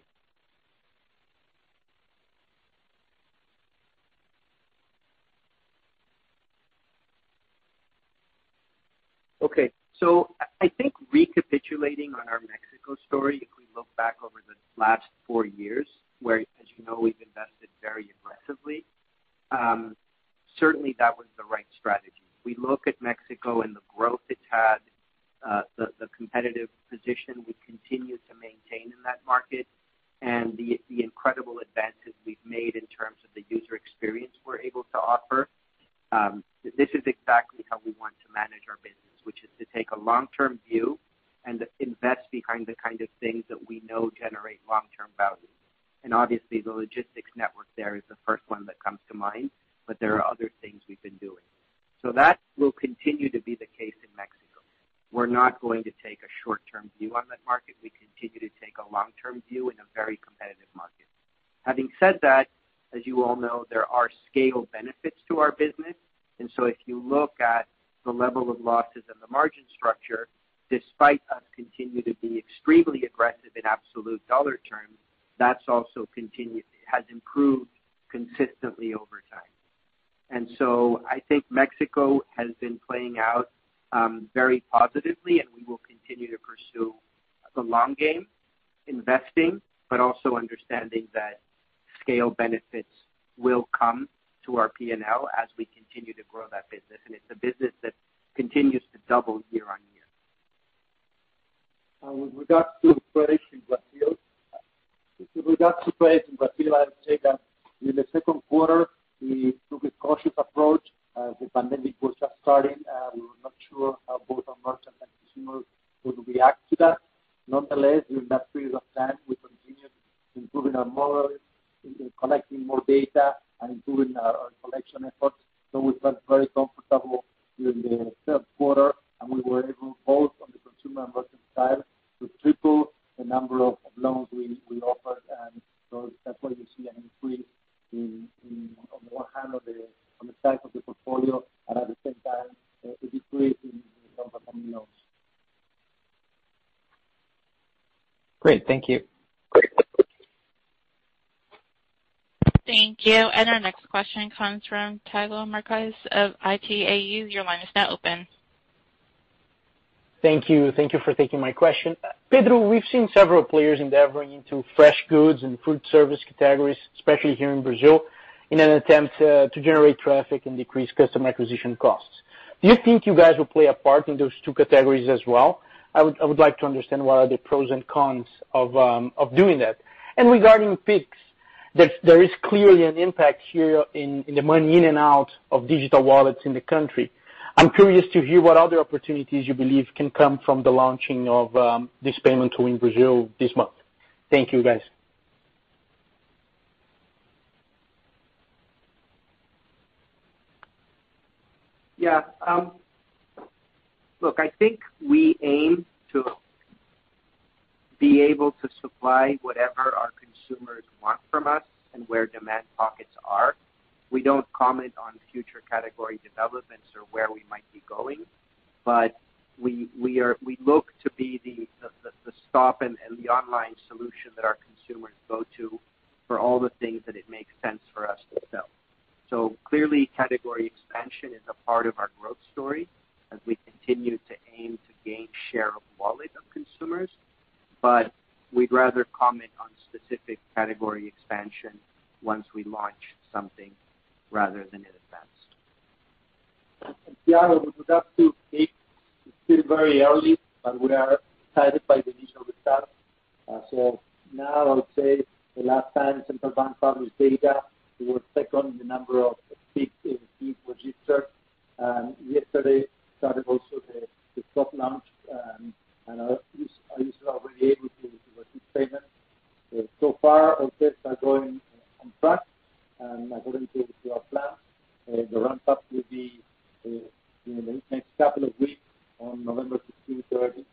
Okay. So I think recapitulating on our Mexico story, if we look back over the last four years, where, as you know, we've invested very aggressively, um, certainly that was the right strategy. We look at Mexico and the growth it's had, uh, the competitive position we continue to maintain in that market, and the incredible advances we've made in terms of the user experience we're able to offer. Um, this is exactly how we want to manage our business, which is to take a long-term view and invest behind the kind of things that we know generate long-term value. And obviously, the logistics network there is the first one that comes to mind, but there are other things we've been doing. So that will continue to be the case in Mexico. We're not going to take a short-term view on that market. We continue to take a long-term view in a very competitive market. Having said that, as you all know, there are scale benefits to our business. And so if you look at the level of losses and the margin structure, despite us continue to be extremely aggressive in absolute dollar terms, that's also continued, has improved consistently over time. I think Mexico has been playing out um, very positively, and we will continue to pursue the long game, investing, but also understanding that scale benefits will come to our P&L as we continue to grow that business. And it's a business that continues to double year-on-year. Uh, with regards to credit in Brazil, I would say that in the second quarter, we took a cautious approach. As the pandemic was just starting. We were not sure how both our merchants and consumers would react to that. Nonetheless, during that period of time, we continued improving our models, collecting more data, and improving our collection efforts. So we felt very comfortable during the third quarter, and we were able, both on the consumer and merchant side, to triple the number of loans we offered. That's why you see an increase on the one hand, on the size of the portfolio, and at the same time, a decrease in non-performing loans. Great. Thank you. Thank you. And our next question comes from Thiago Macruz of Itaú. Your line is now open. Thank you. Thank you for taking my question. Pedro, we've seen several players endeavoring into fresh goods and food service categories, especially here in Brazil, in an attempt uh, to generate traffic and decrease customer acquisition costs. Do you think you guys will play a part in those two categories as well? I would like to understand what are the pros and cons of um, doing that. And regarding Pix, there is clearly an impact here in the money in and out of digital wallets in the country. I'm curious to hear what other opportunities you believe can come from the launching of um, this payment tool in Brazil this month. Thank you, guys. Yeah. Um, look, I think we aim to be able to supply whatever our consumers want from us and where demand pockets are. We don't comment on future category developments or where we might be going, but we we are we look to be the stop and the online solution that our consumers go to for all the things that it makes sense for us to sell. So clearly, category expansion is a part of our growth story as we continue to aim to gain share of wallet of consumers. But we'd rather comment on specific category expansion once we launch something rather than in advance. Thiago, with regards to Pix, it's still very early, but we are excited by the initial results. Uh, so, now I would say the last time Central Bank published data, we were second in the number of Pix registered. And yesterday started also the the soft launch, um, and our users are already able to receive payments. So far, our tests are going on track according to our plan. Uh, the ramp-up will be uh, in the next couple of weeks. On November 16th,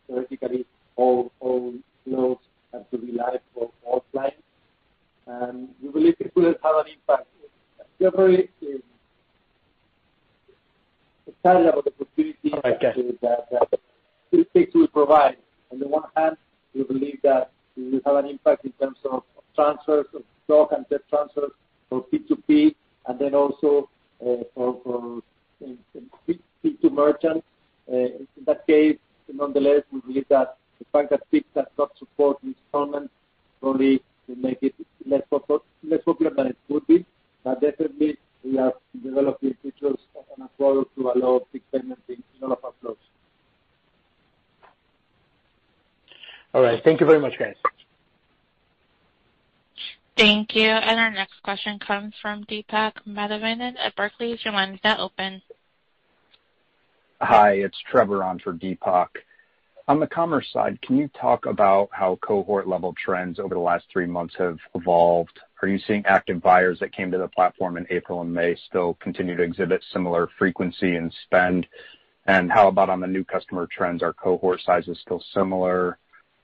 theoretically, all flows have to be live for all clients. And we believe it will have an impact. We are very uh, excited about the opportunity that Pix will provide. On the one hand, we believe that it will have an impact in terms of transfers of stock and tech transfers for P2P, and then also uh, for uh, P2 merchants. Uh, in that case, nonetheless, we believe that the fact that Pix does not support installments probably will make it less popular than it could be. But definitely, we are developing features on our product to allow Pix payments in all of our flows. All right. Thank you very much, guys. Thank you. And our next question comes from Deepak Mathivanan at Barclays. Your line is now open. Hi, it's Trevor on for Deepak. On the commerce side, can you talk about how cohort-level trends over the last three months have evolved? Are you seeing active buyers that came to the platform in April and May still continue to exhibit similar frequency and spend? And how about on the new customer trends? Are cohort sizes still similar?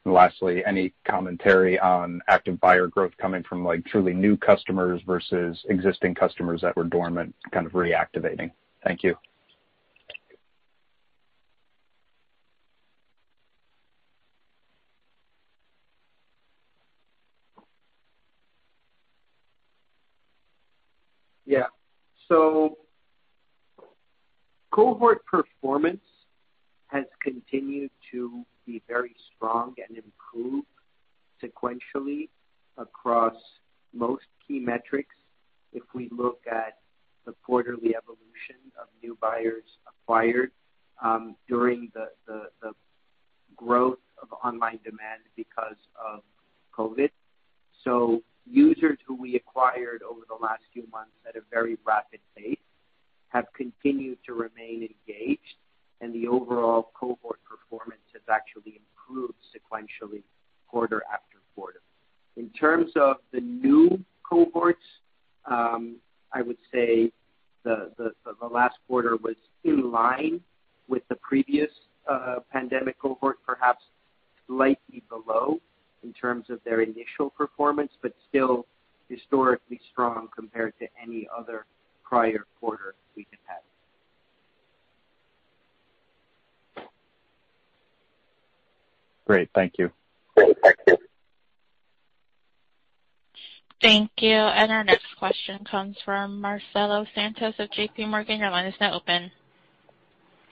Lastly, any commentary on active buyer growth coming from like truly new customers versus existing customers that were dormant kind of reactivating? Thank you. Yeah. So cohort performance has continued to be very strong and improve sequentially across most key metrics. If we look at the quarterly evolution of new buyers acquired um, during the the growth of online demand because of COVID. So users who we acquired over the last few months at a very rapid pace have continued to remain engaged, and the overall cohort performance has actually improved sequentially quarter after quarter. In terms of the new cohorts, um, I would say the last quarter was in line with the previous uh, pandemic cohort, perhaps slightly below in terms of their initial performance, but still historically strong compared to any other prior quarter we have had. Great. Thank you. Thank you. Thank And our next question comes from Marcelo Santos of JPMorgan. Your line is now open.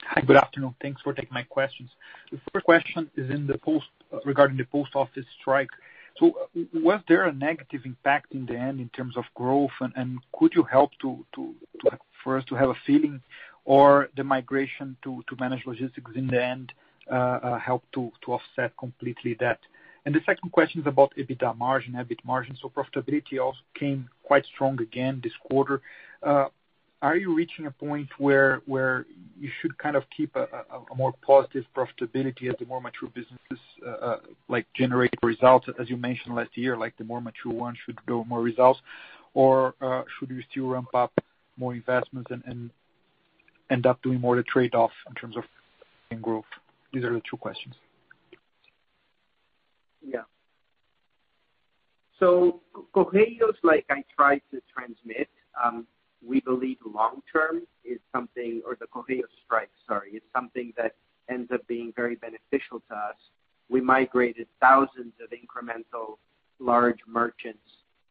Hi, good afternoon. Thanks for taking my questions. The first question is in the post uh regarding the post office strike. So, was there a negative impact in the end in terms of growth? And could you help to to for us to have a feeling, or the migration to managed logistics in the end help to offset completely that? And the second question is about EBITDA margin, EBIT margin. So profitability also came quite strong again this quarter. Are you reaching a point where where you should kind of keep a more positive profitability as the more mature businesses uh like generate results, as you mentioned last year, like the more mature ones should do more results? Or uh should you still ramp up more investments and end up doing more the trade-off in terms of growth? These are the two questions. Yeah. Correios, like I tried to transmit, um, we believe long-term is something, or the Correios strike, sorry, is something that ends up being very beneficial to us. We migrated thousands of incremental large merchants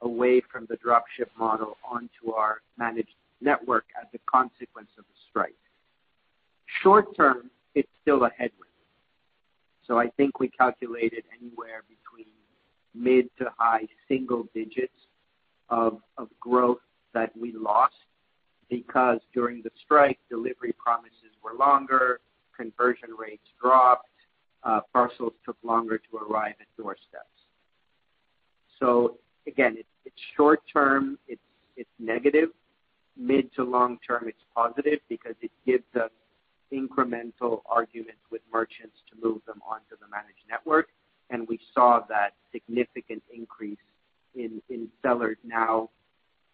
away from the drop ship model onto our managed network as a consequence of the strike. Short-term, it's still a headwind. I think we calculated anywhere between mid to high single digits of of growth that we lost because during the strike, delivery promises were longer, conversion rates dropped, uh, parcels took longer to arrive at doorsteps. So again, it's short-term, it's it's negative. Mid to long-term, it's positive because it gives us incremental arguments with merchants to move them onto the managed network. And we saw that significant increase in sellers now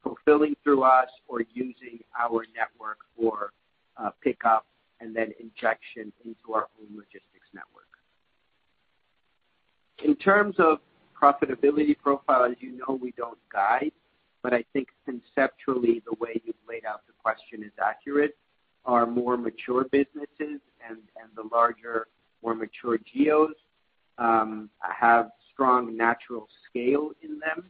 fulfilling through us or using our network for uh, pickup and then injection into our own logistics network. In terms of profitability profile, as you know, we don't guide, but I think conceptually, the way you've laid out the question is accurate. Our more mature businesses and the larger, more mature geos um, have strong natural scale in them,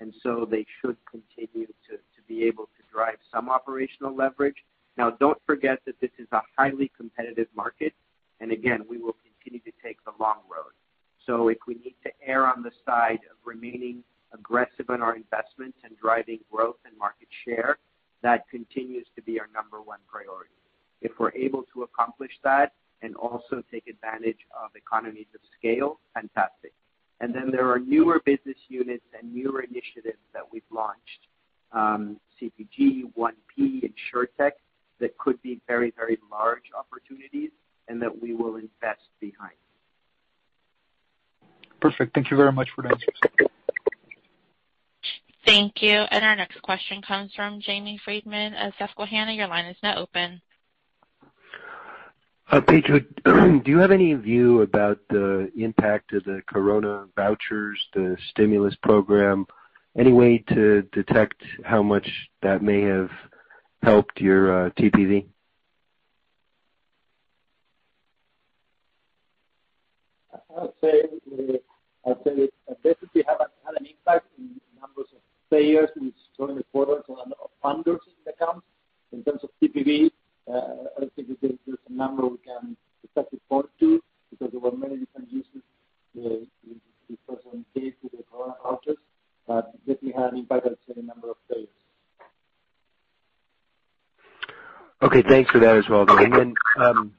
and so they should continue to be able to drive some operational leverage. Now, don't forget that this is a highly competitive market, and again, we will continue to take the long road. So if we need to err on the side of remaining aggressive in our investments and driving growth and market share, that continues to be our number one priority. If we're able to accomplish that and also take advantage of economies of scale, fantastic. And then there are newer business units and newer initiatives that we've launched, um, CPG, 1P, Insurtech, that could be very very large opportunities and that we will invest behind. Perfect. Thank you very much for the answers. Thank you. And our next question comes from Jamie Friedman of Susquehanna. Your line is now open. Uh, Pedro, do you have any view about the impact of the Corona vouchers, the stimulus program? Any way to detect how much that may have helped your uh, TPV? I'd say it definitely players with strong importance and funders in the. In terms of TPV, uh, I don't think there's a number we can exactly point to because there were many different uses uh, this person gave to the Corona vouchers, but definitely had an impact on certain number of players. Okay, thanks for that as well. Um,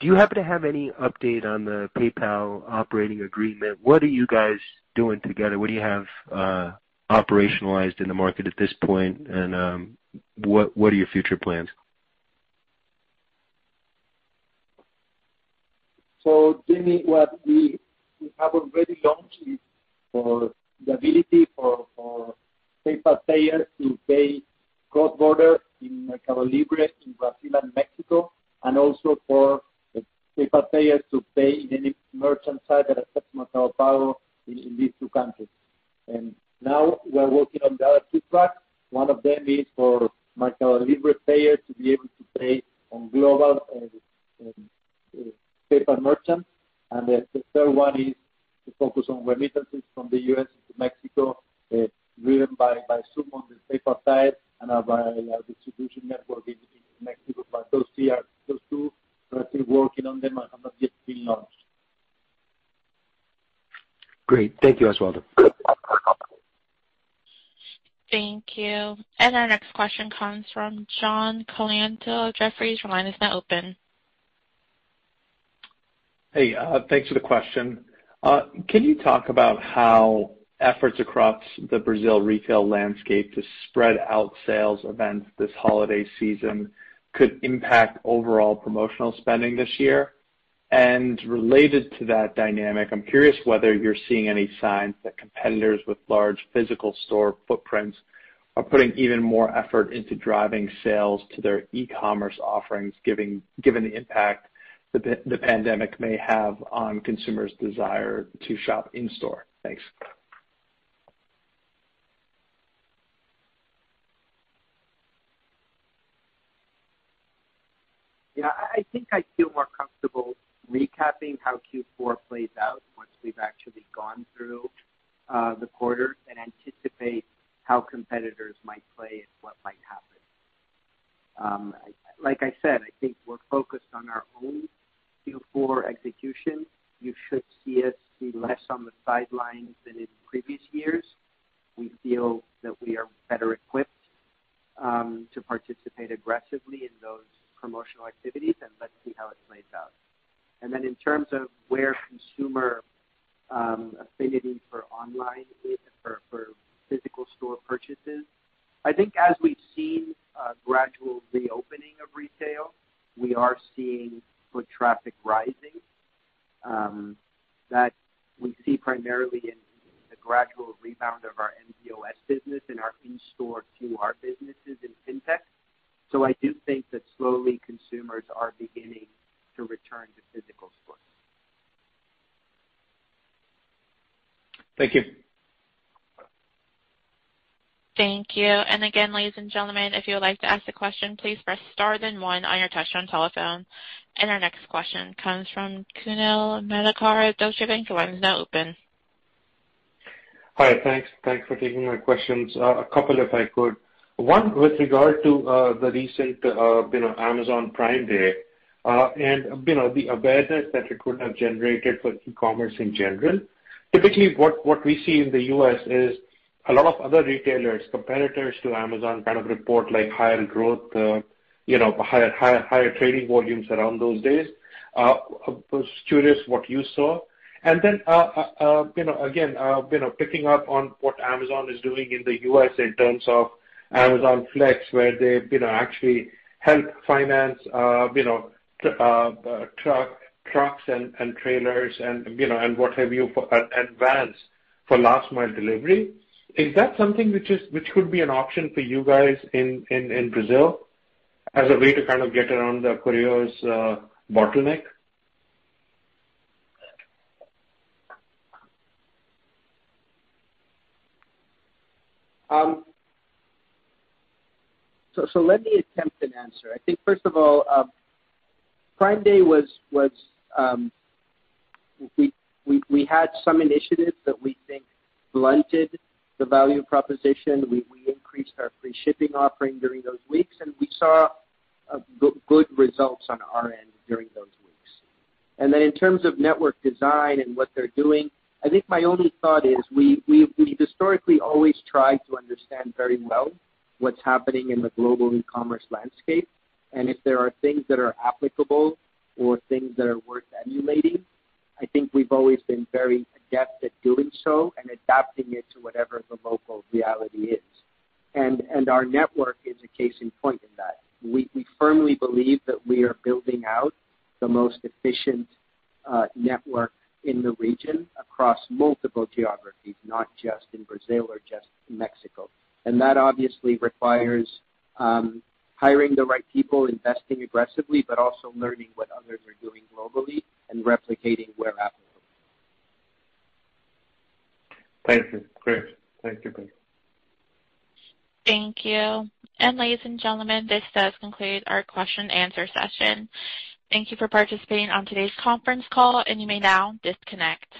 do you happen to have any update on the PayPal operating agreement? What are you guys doing together? What do you have uh, operationalized in the market at this point, and um, what are your future plans? Jamie, what we have already launched is for the ability for PayPal payers to pay cross-border in Mercado Libre in Brazil and Mexico, and also for PayPal payers to pay in any merchant site that accepts Mercado Pago in these two countries. Now we're working on the other two tracks. One of them is for Mercado Libre payers to be able to pay on global uh, um, uh, PayPal merchants. And the third one is to focus on remittances from the U.S. to Mexico, uh, driven by Xoom on the PayPal side and by our distribution network in Mexico. But those two, we're still working on them and have not yet been launched. Great. Thank you, Osvaldo. Thank you. And our next question comes from John Colantuoni of Jefferies. Your line is now open. Hey, uh, thanks for the question. Uh, can you talk about how efforts across the Brazil retail landscape to spread out sales events this holiday season could impact overall promotional spending this year? And related to that dynamic, I'm curious whether you're seeing any signs that competitors with large physical store footprints are putting even more effort into driving sales to their e-commerce offerings, given the impact the pandemic may have on consumers' desire to shop in-store. Thanks. Yeah, I think I feel more comfortable recapping how Q4 plays out once we've actually gone through uh, the quarter and anticipate how competitors might play and what might happen. Um, like I said, I think we're focused on our own Q4 execution. You should see us be less on the sidelines than in previous years. We feel that we are better equipped um, to participate aggressively in those promotional activities, and let's see how it plays out. And then in terms of where consumer um, affinity for online is for physical store purchases, I think as we've seen a gradual reopening of retail, we are seeing foot traffic rising. Um, that we see primarily in the gradual rebound of our mPOS business and our in-store QR businesses in fintech. So I do think that slowly consumers are beginning to return to physical stores. Thank you. Thank you. And again, ladies and gentlemen, if you would like to ask a question, please press star then one on your touchtone telephone. And our next question comes from Kunal Madhukar of Deutsche Bank. Your line is now open. Hi. Thanks Thanks for taking my questions. Uh, a couple if I could. One, with regard to uh, the recent uh, you know, Amazon Prime Day, Uh, and you know, the awareness that it could have generated for e-commerce in general. Typically, what what we see in the U.S. is a lot of other retailers, competitors to Amazon, kind of report like higher growth, uh, you know, higher trading volumes around those days. Uh, I was curious what you saw. And then, you know, again, you know, picking up on what Amazon is doing in the U.S. in terms of Amazon Flex, where they you know, actually help finance Uh, trucks and trailers and you know and what have you, and vans for last mile delivery. Is that something which is which could be an option for you guys in Brazil as a way to kind of get around the courier's uh, bottleneck? Um so so let me attempt an answer. I think first of all, uh, Prime Day, was was um, we we we had some initiatives that we think blunted the value proposition. We we increased our free shipping offering during those weeks, and we saw good results on our end during those weeks. And then in terms of network design and what they're doing, I think my only thought is we we we've historically always tried to understand very well what's happening in the global e-commerce landscape. And if there are things that are applicable or things that are worth emulating, I think we've always been very adept at doing so and adapting it to whatever the local reality is. And, and our network is a case in point in that. We we firmly believe that we are building out the most efficient uh, network in the region across multiple geographies, not just in Brazil or just Mexico. And that obviously requires um, hiring the right people, investing aggressively, but also learning what others are doing globally and replicating where applicable. Thank you. Great. Thank you, Pedro. Thank you. And ladies and gentlemen, this does conclude our question and answer session. Thank you for participating on today's conference call, and you may now disconnect.